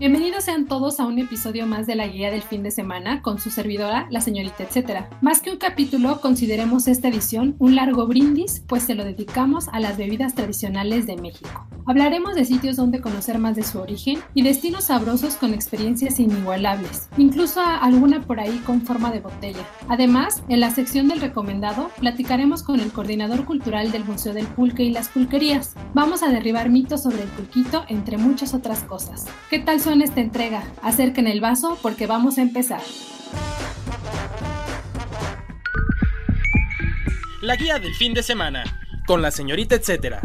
Bienvenidos sean todos a un episodio más de la guía del fin de semana con su servidora, la señorita etcétera. Más que un capítulo, consideremos esta edición un largo brindis, pues se lo dedicamos a las bebidas tradicionales de México. Hablaremos de sitios donde conocer más de su origen y destinos sabrosos con experiencias inigualables, incluso alguna por ahí con forma de botella. Además, en la sección del recomendado, platicaremos con el coordinador cultural del Museo del Pulque y las Pulquerías. Vamos a derribar mitos sobre el pulquito, entre muchas otras cosas. ¿Qué tal esta entrega. Acerquen el vaso porque vamos a empezar. La guía del fin de semana, con la señorita etcétera.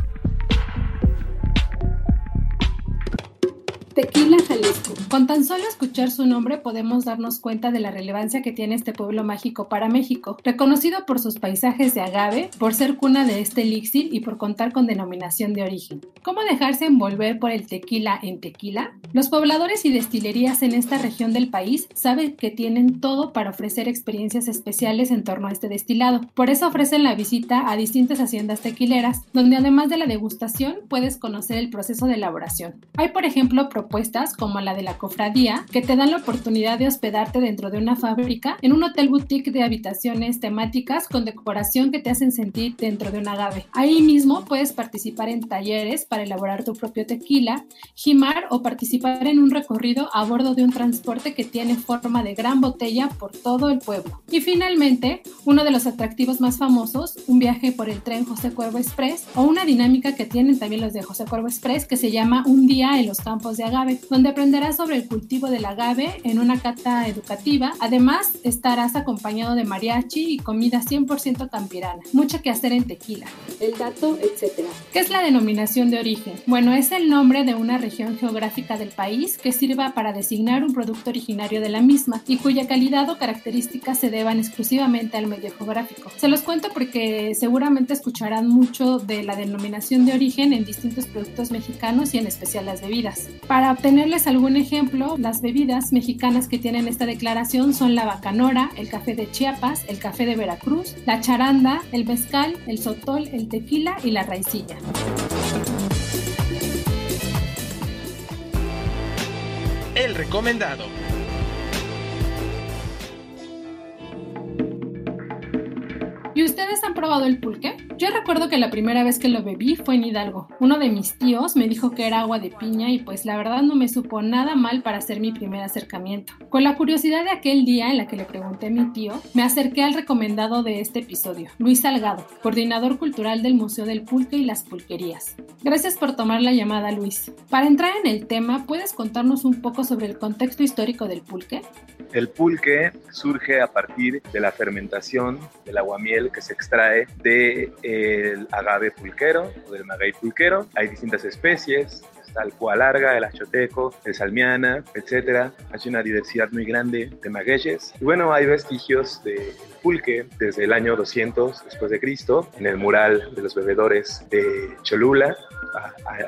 Con tan solo escuchar su nombre podemos darnos cuenta de la relevancia que tiene este pueblo mágico para México, reconocido por sus paisajes de agave, por ser cuna de este elixir y por contar con denominación de origen. ¿Cómo dejarse envolver por el tequila en tequila? Los pobladores y destilerías en esta región del país saben que tienen todo para ofrecer experiencias especiales en torno a este destilado. Por eso ofrecen la visita a distintas haciendas tequileras, donde además de la degustación puedes conocer el proceso de elaboración. Hay por ejemplo propuestas como la de la cofradía, que te dan la oportunidad de hospedarte dentro de una fábrica en un hotel boutique de habitaciones temáticas con decoración que te hacen sentir dentro de un agave. Ahí mismo puedes participar en talleres para elaborar tu propio tequila, gimar o participar en un recorrido a bordo de un transporte que tiene forma de gran botella por todo el pueblo. Y finalmente, uno de los atractivos más famosos, un viaje por el tren José Cuervo Express o una dinámica que tienen también los de José Cuervo Express que se llama Un día en los campos de agave donde aprenderás sobre el cultivo del agave en una cata educativa. Además, estarás acompañado de mariachi y comida 100% campirana. Mucho que hacer en tequila. El dato, etc. ¿Qué es la denominación de origen? Bueno, es el nombre de una región geográfica del país que sirva para designar un producto originario de la misma y cuya calidad o características se deban exclusivamente al medio geográfico. Se los cuento porque seguramente escucharán mucho de la denominación de origen en distintos productos mexicanos y en especial las bebidas. Para obtenerles algún ejemplo, las bebidas mexicanas que tienen esta declaración son la bacanora, el café de Chiapas, el café de Veracruz, la charanda, el mezcal, el sotol, el tequila y la raicilla. El recomendado. ¿Y ustedes han probado el pulque? Yo recuerdo que la primera vez que lo bebí fue en Hidalgo. Uno de mis tíos me dijo que era agua de piña y pues la verdad no me supo nada mal para hacer mi primer acercamiento. Con la curiosidad de aquel día en la que le pregunté a mi tío, me acerqué al recomendado de este episodio, Luis Salgado, coordinador cultural del Museo del Pulque y las Pulquerías. Gracias por tomar la llamada, Luis. Para entrar en el tema, ¿puedes contarnos un poco sobre el contexto histórico del pulque? El pulque surge a partir de la fermentación del aguamiel que se extrae del agave pulquero o del maguey pulquero. Hay distintas especies, está el cuá larga, el achoteco, el salmiana, etc. Hay una diversidad muy grande de magueyes. Y bueno, hay vestigios de pulque desde el año 200 después de Cristo en el mural de los bebedores de Cholula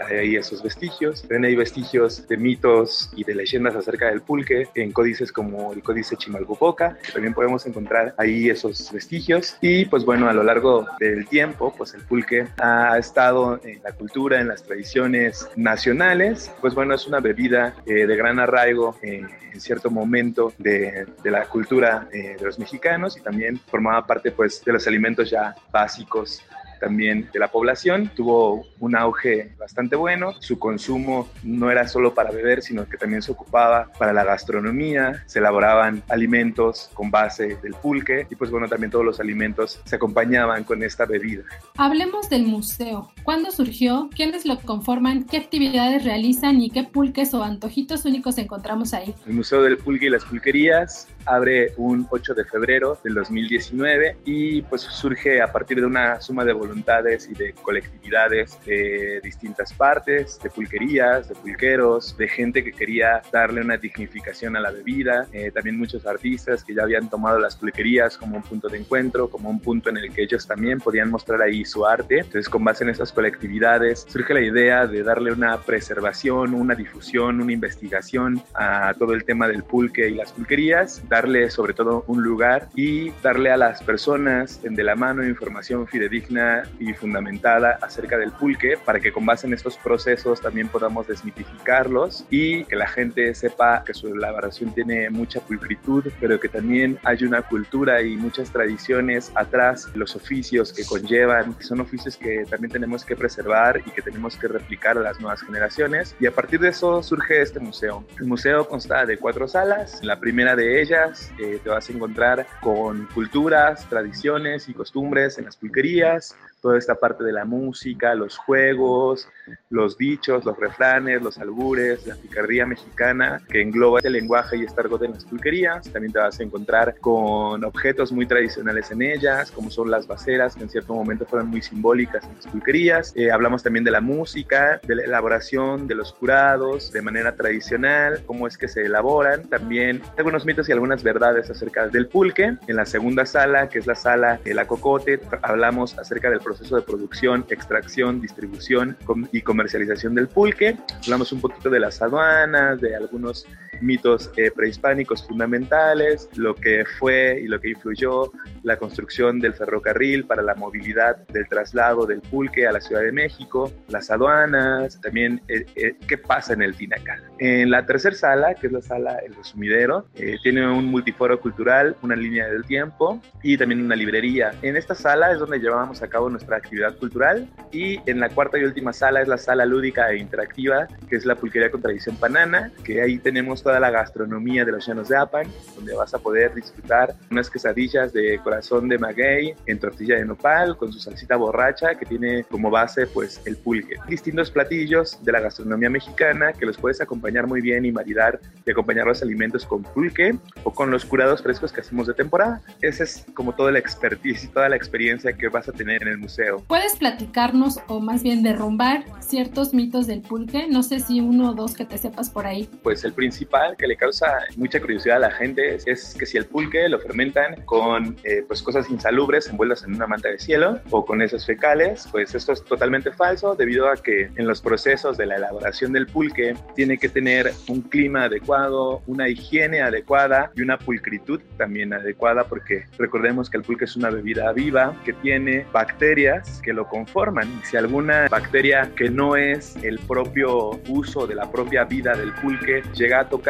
hay esos vestigios. También hay vestigios de mitos y de leyendas acerca del pulque en códices como el códice Chimalhupoca, también podemos encontrar ahí esos vestigios. Y pues bueno, a lo largo del tiempo, pues el pulque ha estado en la cultura, en las tradiciones nacionales. Pues bueno, es una bebida eh, de gran arraigo en cierto momento de, de la cultura eh, de los mexicanos y también formaba parte pues de los alimentos ya básicos también de la población. Tuvo un auge bastante bueno. Su consumo no era solo para beber, sino que también se ocupaba para la gastronomía. Se elaboraban alimentos con base del pulque y pues bueno, también todos los alimentos se acompañaban con esta bebida. Hablemos del museo. ¿Cuándo surgió? ¿Quiénes lo conforman? ¿Qué actividades realizan y qué pulques o antojitos únicos encontramos ahí? El Museo del Pulque y las Pulquerías abre un 8 de febrero del 2019 y pues surge a partir de una suma de voluntades y de colectividades de distintas partes, de pulquerías, de pulqueros, de gente que quería darle una dignificación a la bebida, eh, también muchos artistas que ya habían tomado las pulquerías como un punto de encuentro, como un punto en el que ellos también podían mostrar ahí su arte. Entonces con base en esas colectividades surge la idea de darle una preservación, una difusión, una investigación a todo el tema del pulque y las pulquerías, darle sobre todo un lugar y darle a las personas de la mano información fidedigna y fundamentada acerca del pulque para que con base en estos procesos también podamos desmitificarlos y que la gente sepa que su elaboración tiene mucha pulcritud, pero que también hay una cultura y muchas tradiciones atrás, los oficios que conllevan, que son oficios que también tenemos que preservar y que tenemos que replicar a las nuevas generaciones. Y a partir de eso surge este museo. El museo consta de cuatro salas. La primera de ellas eh, te vas a encontrar con culturas, tradiciones y costumbres en las pulquerías, toda esta parte de la música, los juegos, los dichos, los refranes, los albures, la picardía mexicana que engloba el lenguaje y este argot en las pulquerías. También te vas a encontrar con objetos muy tradicionales en ellas, como son las baceras, que en cierto momento fueron muy simbólicas en las pulquerías. Eh, hablamos también de la música, de la elaboración de los curados de manera tradicional, cómo es que se elaboran. También algunos mitos y algunas verdades acerca del pulque. En la segunda sala, que es la sala de la cocote, hablamos acerca del proceso de producción, extracción, distribución y comercialización del pulque. Hablamos un poquito de las aduanas, de algunos mitos eh, prehispánicos fundamentales, lo que fue y lo que influyó la construcción del ferrocarril para la movilidad del traslado del pulque a la Ciudad de México, las aduanas, también eh, eh, qué pasa en el Tinacal. En la tercera sala, que es la sala El Resumidero, tiene un multiforo cultural, una línea del tiempo y también una librería. En esta sala es donde llevamos a cabo nuestra actividad cultural y en la cuarta y última sala es la sala lúdica e interactiva, que es la pulquería con tradición panana, que ahí tenemos toda la gastronomía de los llanos de Apan, donde vas a poder disfrutar unas quesadillas de corazón de maguey en tortilla de nopal con su salsita borracha que tiene como base pues el pulque. Distintos platillos de la gastronomía mexicana que los puedes acompañar muy bien y maridar y acompañar los alimentos con pulque o con los curados frescos que hacemos de temporada. Esa es como toda la expertise y toda la experiencia que vas a tener en el museo. ¿Puedes platicarnos o más bien derrumbar ciertos mitos del pulque? No sé si uno o dos que te sepas por ahí. Pues el principal que le causa mucha curiosidad a la gente es, que si el pulque lo fermentan con eh, pues cosas insalubres envueltas en una manta de cielo o con esas fecales, pues esto es totalmente falso debido a que en los procesos de la elaboración del pulque tiene que tener un clima adecuado, una higiene adecuada y una pulcritud también adecuada porque recordemos que el pulque es una bebida viva que tiene bacterias que lo conforman. Y si alguna bacteria que no es el propio uso de la propia vida del pulque llega a tocar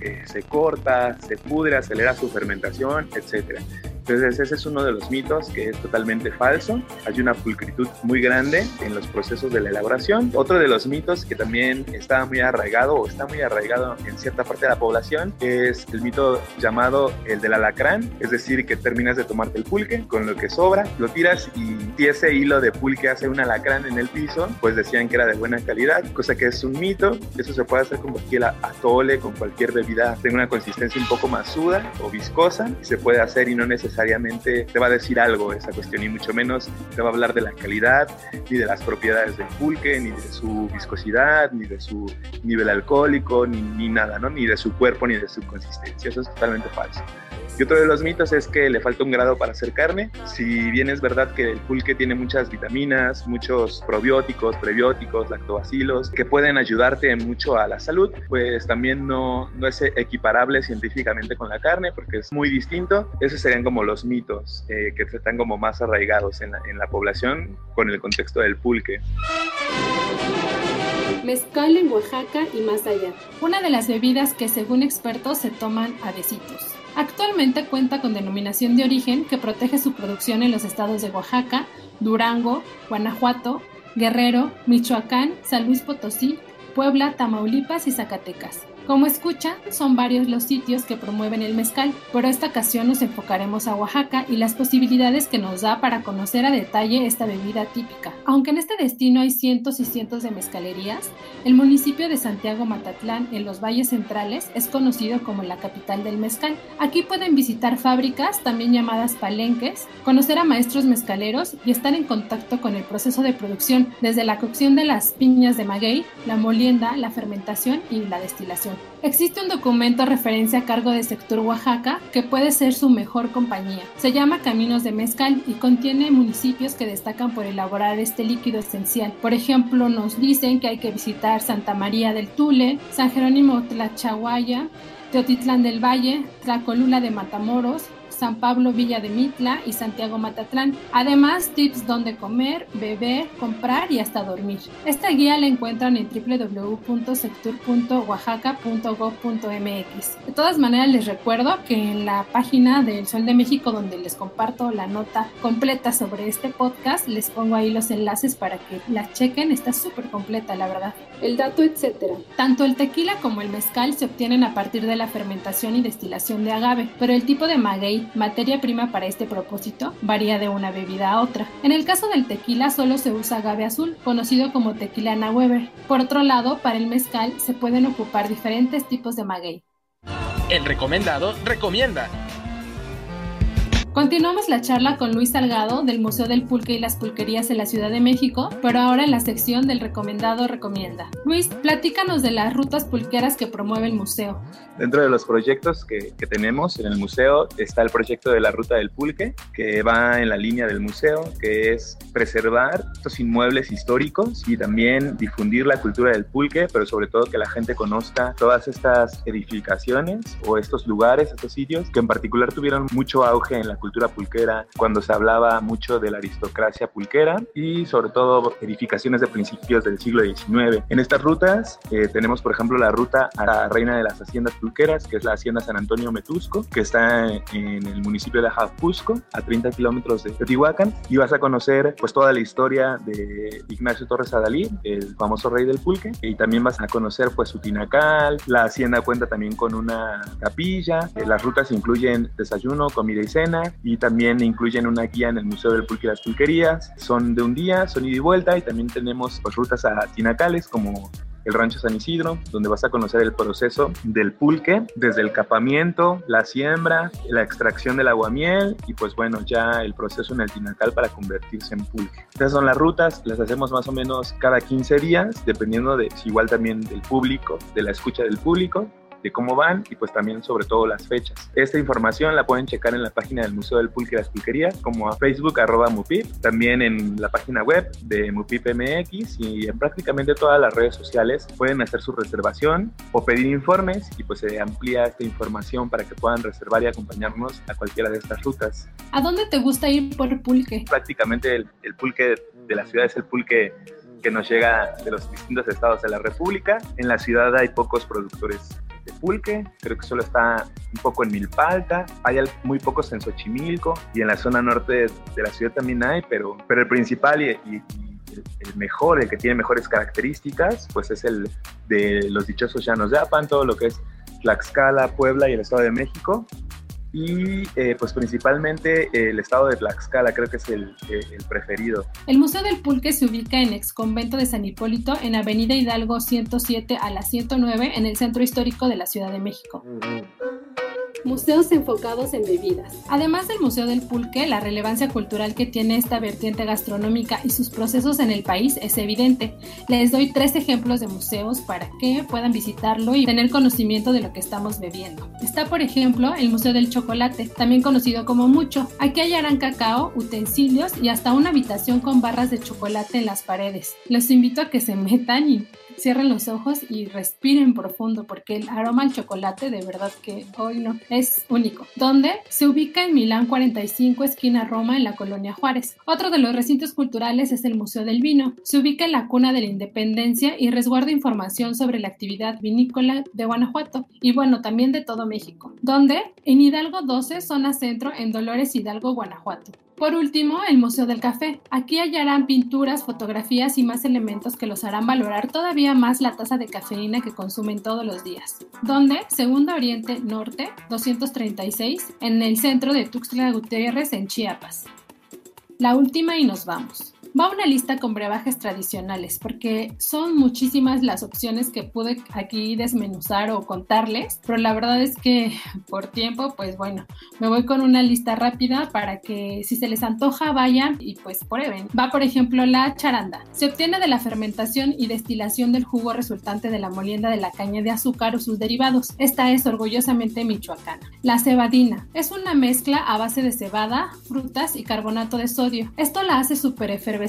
eh, se corta, se pudre, acelera su fermentación, etcétera. Entonces ese es uno de los mitos que es totalmente falso. Hay una pulcritud muy grande en los procesos de la elaboración. Otro de los mitos que también está muy arraigado o está muy arraigado en cierta parte de la población es el mito llamado el del alacrán, es decir, que terminas de tomarte el pulque con lo que sobra, lo tiras y si ese hilo de pulque hace un alacrán en el piso, pues decían que era de buena calidad, cosa que es un mito. Eso se puede hacer con cualquier atole, con cualquier bebida, tenga una consistencia un poco más suda o viscosa, se puede hacer y no necesariamente necesariamente te va a decir algo esa cuestión, y mucho menos te va a hablar de la calidad, ni de las propiedades del pulque, ni de su viscosidad, ni de su nivel alcohólico, ni, ni nada, ¿no? Ni de su cuerpo, ni de su consistencia. Eso es totalmente falso. Y otro de los mitos es que le falta un grado para hacer carne. Si bien es verdad que el pulque tiene muchas vitaminas, muchos probióticos, prebióticos, lactobacilos, que pueden ayudarte mucho a la salud, pues también no, no es equiparable científicamente con la carne porque es muy distinto. Esos serían como los mitos eh, que están como más arraigados en la, en la población con el contexto del pulque. Mezcal en Oaxaca y más allá. Una de las bebidas que según expertos se toman a besitos. Actualmente cuenta con denominación de origen que protege su producción en los estados de Oaxaca, Durango, Guanajuato, Guerrero, Michoacán, San Luis Potosí, Puebla, Tamaulipas y Zacatecas. Como escuchan, son varios los sitios que promueven el mezcal, pero esta ocasión nos enfocaremos a Oaxaca y las posibilidades que nos da para conocer a detalle esta bebida típica. Aunque en este destino hay cientos y cientos de mezcalerías, el municipio de Santiago Matatlán, en los valles centrales, es conocido como la capital del mezcal. Aquí pueden visitar fábricas, también llamadas palenques, conocer a maestros mezcaleros y estar en contacto con el proceso de producción, desde la cocción de las piñas de maguey, la molienda, la fermentación y la destilación. Existe un documento referencia a cargo de Sector Oaxaca que puede ser su mejor compañía. Se llama Caminos de Mezcal y contiene municipios que destacan por elaborar este líquido esencial. Por ejemplo, nos dicen que hay que visitar Santa María del Tule, San Jerónimo Tlachahuaya, Teotitlán del Valle, Tlacolula de Matamoros, San Pablo Villa de Mitla y Santiago Matatlán. Además, tips donde comer, beber, comprar y hasta dormir. Esta guía la encuentran en www.sectur.oaxaca.gov.mx. De todas maneras, les recuerdo que en la página del Sol de México, donde les comparto la nota completa sobre este podcast, les pongo ahí los enlaces para que la chequen. Está súper completa, la verdad. El dato, etcétera. Tanto el tequila como el mezcal se obtienen a partir de la fermentación y destilación de agave, pero el tipo de maguey materia prima para este propósito, varía de una bebida a otra. En el caso del tequila solo se usa agave azul, conocido como tequila Weber. Por otro lado, para el mezcal se pueden ocupar diferentes tipos de maguey. El recomendado recomienda. Continuamos la charla con Luis Salgado del Museo del Pulque y las Pulquerías en la Ciudad de México, pero ahora en la sección del recomendado recomienda. Luis, platícanos de las rutas pulqueras que promueve el museo. Dentro de los proyectos que, que, tenemos en el museo está el proyecto de la Ruta del Pulque, que va en la línea del museo, que es preservar estos inmuebles históricos y también difundir la cultura del pulque, pero sobre todo que la gente conozca todas estas edificaciones o estos lugares, estos sitios que en particular tuvieron mucho auge en la cultura pulquera cuando se hablaba mucho de la aristocracia pulquera y sobre todo edificaciones de principios del siglo XIX. En estas rutas eh, tenemos, por ejemplo, la ruta a la Reina de las Haciendas Pulqueras, que es la Hacienda San Antonio Metusco, que está en el municipio de Ajapusco, a 30 kilómetros de Teotihuacán, y vas a conocer pues toda la historia de Ignacio Torres Adalí, el famoso rey del pulque, y también vas a conocer pues su tinacal, la hacienda cuenta también con una capilla, eh, las rutas incluyen desayuno, comida y cena, y también incluyen una guía en el Museo del Pulque y las Pulquerías. Son de un día, son ida y vuelta y también tenemos pues, rutas a tinacales como el Rancho San Isidro, donde vas a conocer el proceso del pulque, desde el capamiento, la siembra, la extracción del aguamiel y pues bueno, ya el proceso en el tinacal para convertirse en pulque. Estas son las rutas, las hacemos más o menos cada 15 días, dependiendo de igual también del público, de la escucha del público de cómo van y pues también sobre todo las fechas. Esta información la pueden checar en la página del Museo del Pulque y las Pulquerías como a Facebook arroba Mupip, también en la página web de Mupip MX y en prácticamente todas las redes sociales pueden hacer su reservación o pedir informes y pues se amplía esta información para que puedan reservar y acompañarnos a cualquiera de estas rutas. ¿A dónde te gusta ir por pulque? Prácticamente el, el pulque de la ciudad es el pulque que nos llega de los distintos estados de la República. En la ciudad hay pocos productores pulque, creo que solo está un poco en Milpalta, hay muy pocos en Xochimilco y en la zona norte de, de la ciudad también hay, pero, pero el principal y, y, el mejor, el que tiene mejores características, pues es el de los dichosos llanos de Apan, todo lo que es Tlaxcala, Puebla y el Estado de México y eh, pues principalmente el estado de Tlaxcala creo que es el, eh, el, preferido. El Museo del Pulque se ubica en ex convento de San Hipólito en Avenida Hidalgo 107 a la 109 en el centro histórico de la Ciudad de México. Museos enfocados en bebidas. Además del Museo del Pulque, la relevancia cultural que tiene esta vertiente gastronómica y sus procesos en el país es evidente. Les doy tres ejemplos de museos para que puedan visitarlo y tener conocimiento de lo que estamos bebiendo. Está, por ejemplo, el Museo del Chocolate, también conocido como Mucho. Aquí hallarán cacao, utensilios y hasta una habitación con barras de chocolate en las paredes. Los invito a que se metan y cierren los ojos y respiren profundo porque el aroma al chocolate de verdad que hoy no es único. Donde se ubica en Milán 45, esquina Roma, en la colonia Juárez. Otro de los recintos culturales es el Museo del Vino. Se ubica en la cuna de la Independencia y resguarda información sobre la actividad vinícola de Guanajuato y bueno, también de todo México. Donde en Hidalgo 12, zona centro, en Dolores Hidalgo, Guanajuato. Por último, el Museo del Café. Aquí hallarán pinturas, fotografías y más elementos que los harán valorar todavía más la taza de cafeína que consumen todos los días. Donde, Segundo Oriente Norte, 236, en el centro de Tuxtla Gutiérrez, en Chiapas. La última y nos vamos. Va una lista con brebajes tradicionales, porque son muchísimas las opciones que pude aquí desmenuzar o contarles, pero la verdad es que por tiempo, pues bueno, me voy con una lista rápida para que si se les antoja vayan y pues prueben. Va por ejemplo la charanda. Se obtiene de la fermentación y destilación del jugo resultante de la molienda de la caña de azúcar o sus derivados. Esta es orgullosamente michoacana. La cebadina es una mezcla a base de cebada, frutas y carbonato de sodio. Esto la hace súper efervescente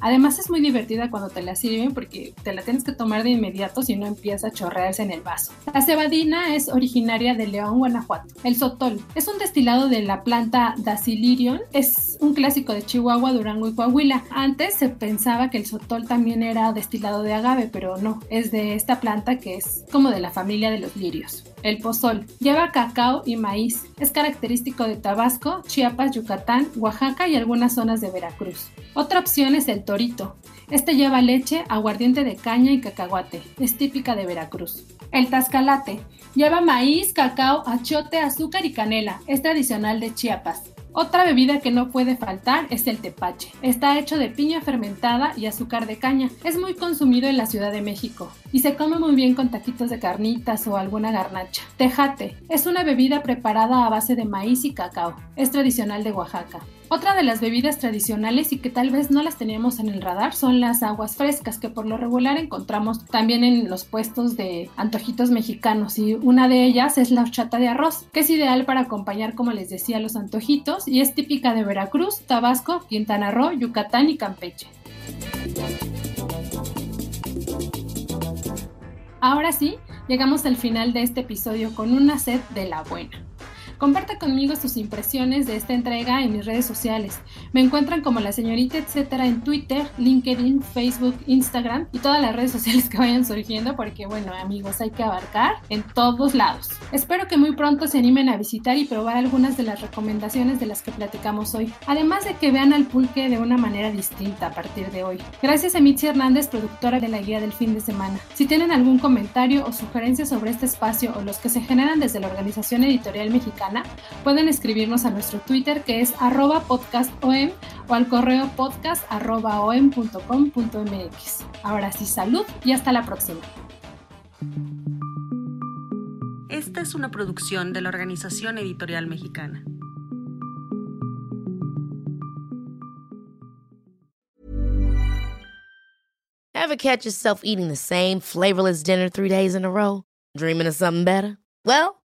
Además es muy divertida cuando te la sirven porque te la tienes que tomar de inmediato si no empieza a chorrearse en el vaso. La cebadina es originaria de León, Guanajuato. El sotol es un destilado de la planta Dacilirion. Es un clásico de Chihuahua, Durango y Coahuila. Antes se pensaba que el sotol también era destilado de agave, pero no, es de esta planta que es como de la familia de los lirios. El pozol lleva cacao y maíz. Es característico de Tabasco, Chiapas, Yucatán, Oaxaca y algunas zonas de Veracruz. Otra opción es el torito. Este lleva leche, aguardiente de caña y cacahuate. Es típica de Veracruz. El tascalate lleva maíz, cacao, achote, azúcar y canela. Es tradicional de Chiapas. Otra bebida que no puede faltar es el tepache. Está hecho de piña fermentada y azúcar de caña. Es muy consumido en la Ciudad de México y se come muy bien con taquitos de carnitas o alguna garnacha. Tejate es una bebida preparada a base de maíz y cacao. Es tradicional de Oaxaca. Otra de las bebidas tradicionales y que tal vez no las teníamos en el radar son las aguas frescas que por lo regular encontramos también en los puestos de antojitos mexicanos y una de ellas es la horchata de arroz que es ideal para acompañar como les decía los antojitos y es típica de Veracruz, Tabasco, Quintana Roo, Yucatán y Campeche. Ahora sí, llegamos al final de este episodio con una sed de la buena. Comparte conmigo sus impresiones de esta entrega en mis redes sociales. Me encuentran como la señorita etcétera en Twitter, LinkedIn, Facebook, Instagram y todas las redes sociales que vayan surgiendo porque bueno amigos hay que abarcar en todos lados. Espero que muy pronto se animen a visitar y probar algunas de las recomendaciones de las que platicamos hoy. Además de que vean al pulque de una manera distinta a partir de hoy. Gracias a Mitzi Hernández, productora de la guía del fin de semana. Si tienen algún comentario o sugerencia sobre este espacio o los que se generan desde la Organización Editorial Mexicana, pueden escribirnos a nuestro Twitter que es arroba podcastom o al correo podcast Ahora sí, salud y hasta la próxima. Esta es una producción de la Organización Editorial Mexicana. Ever catch yourself eating the same flavorless dinner three days in a row? Dreaming of something better? Well,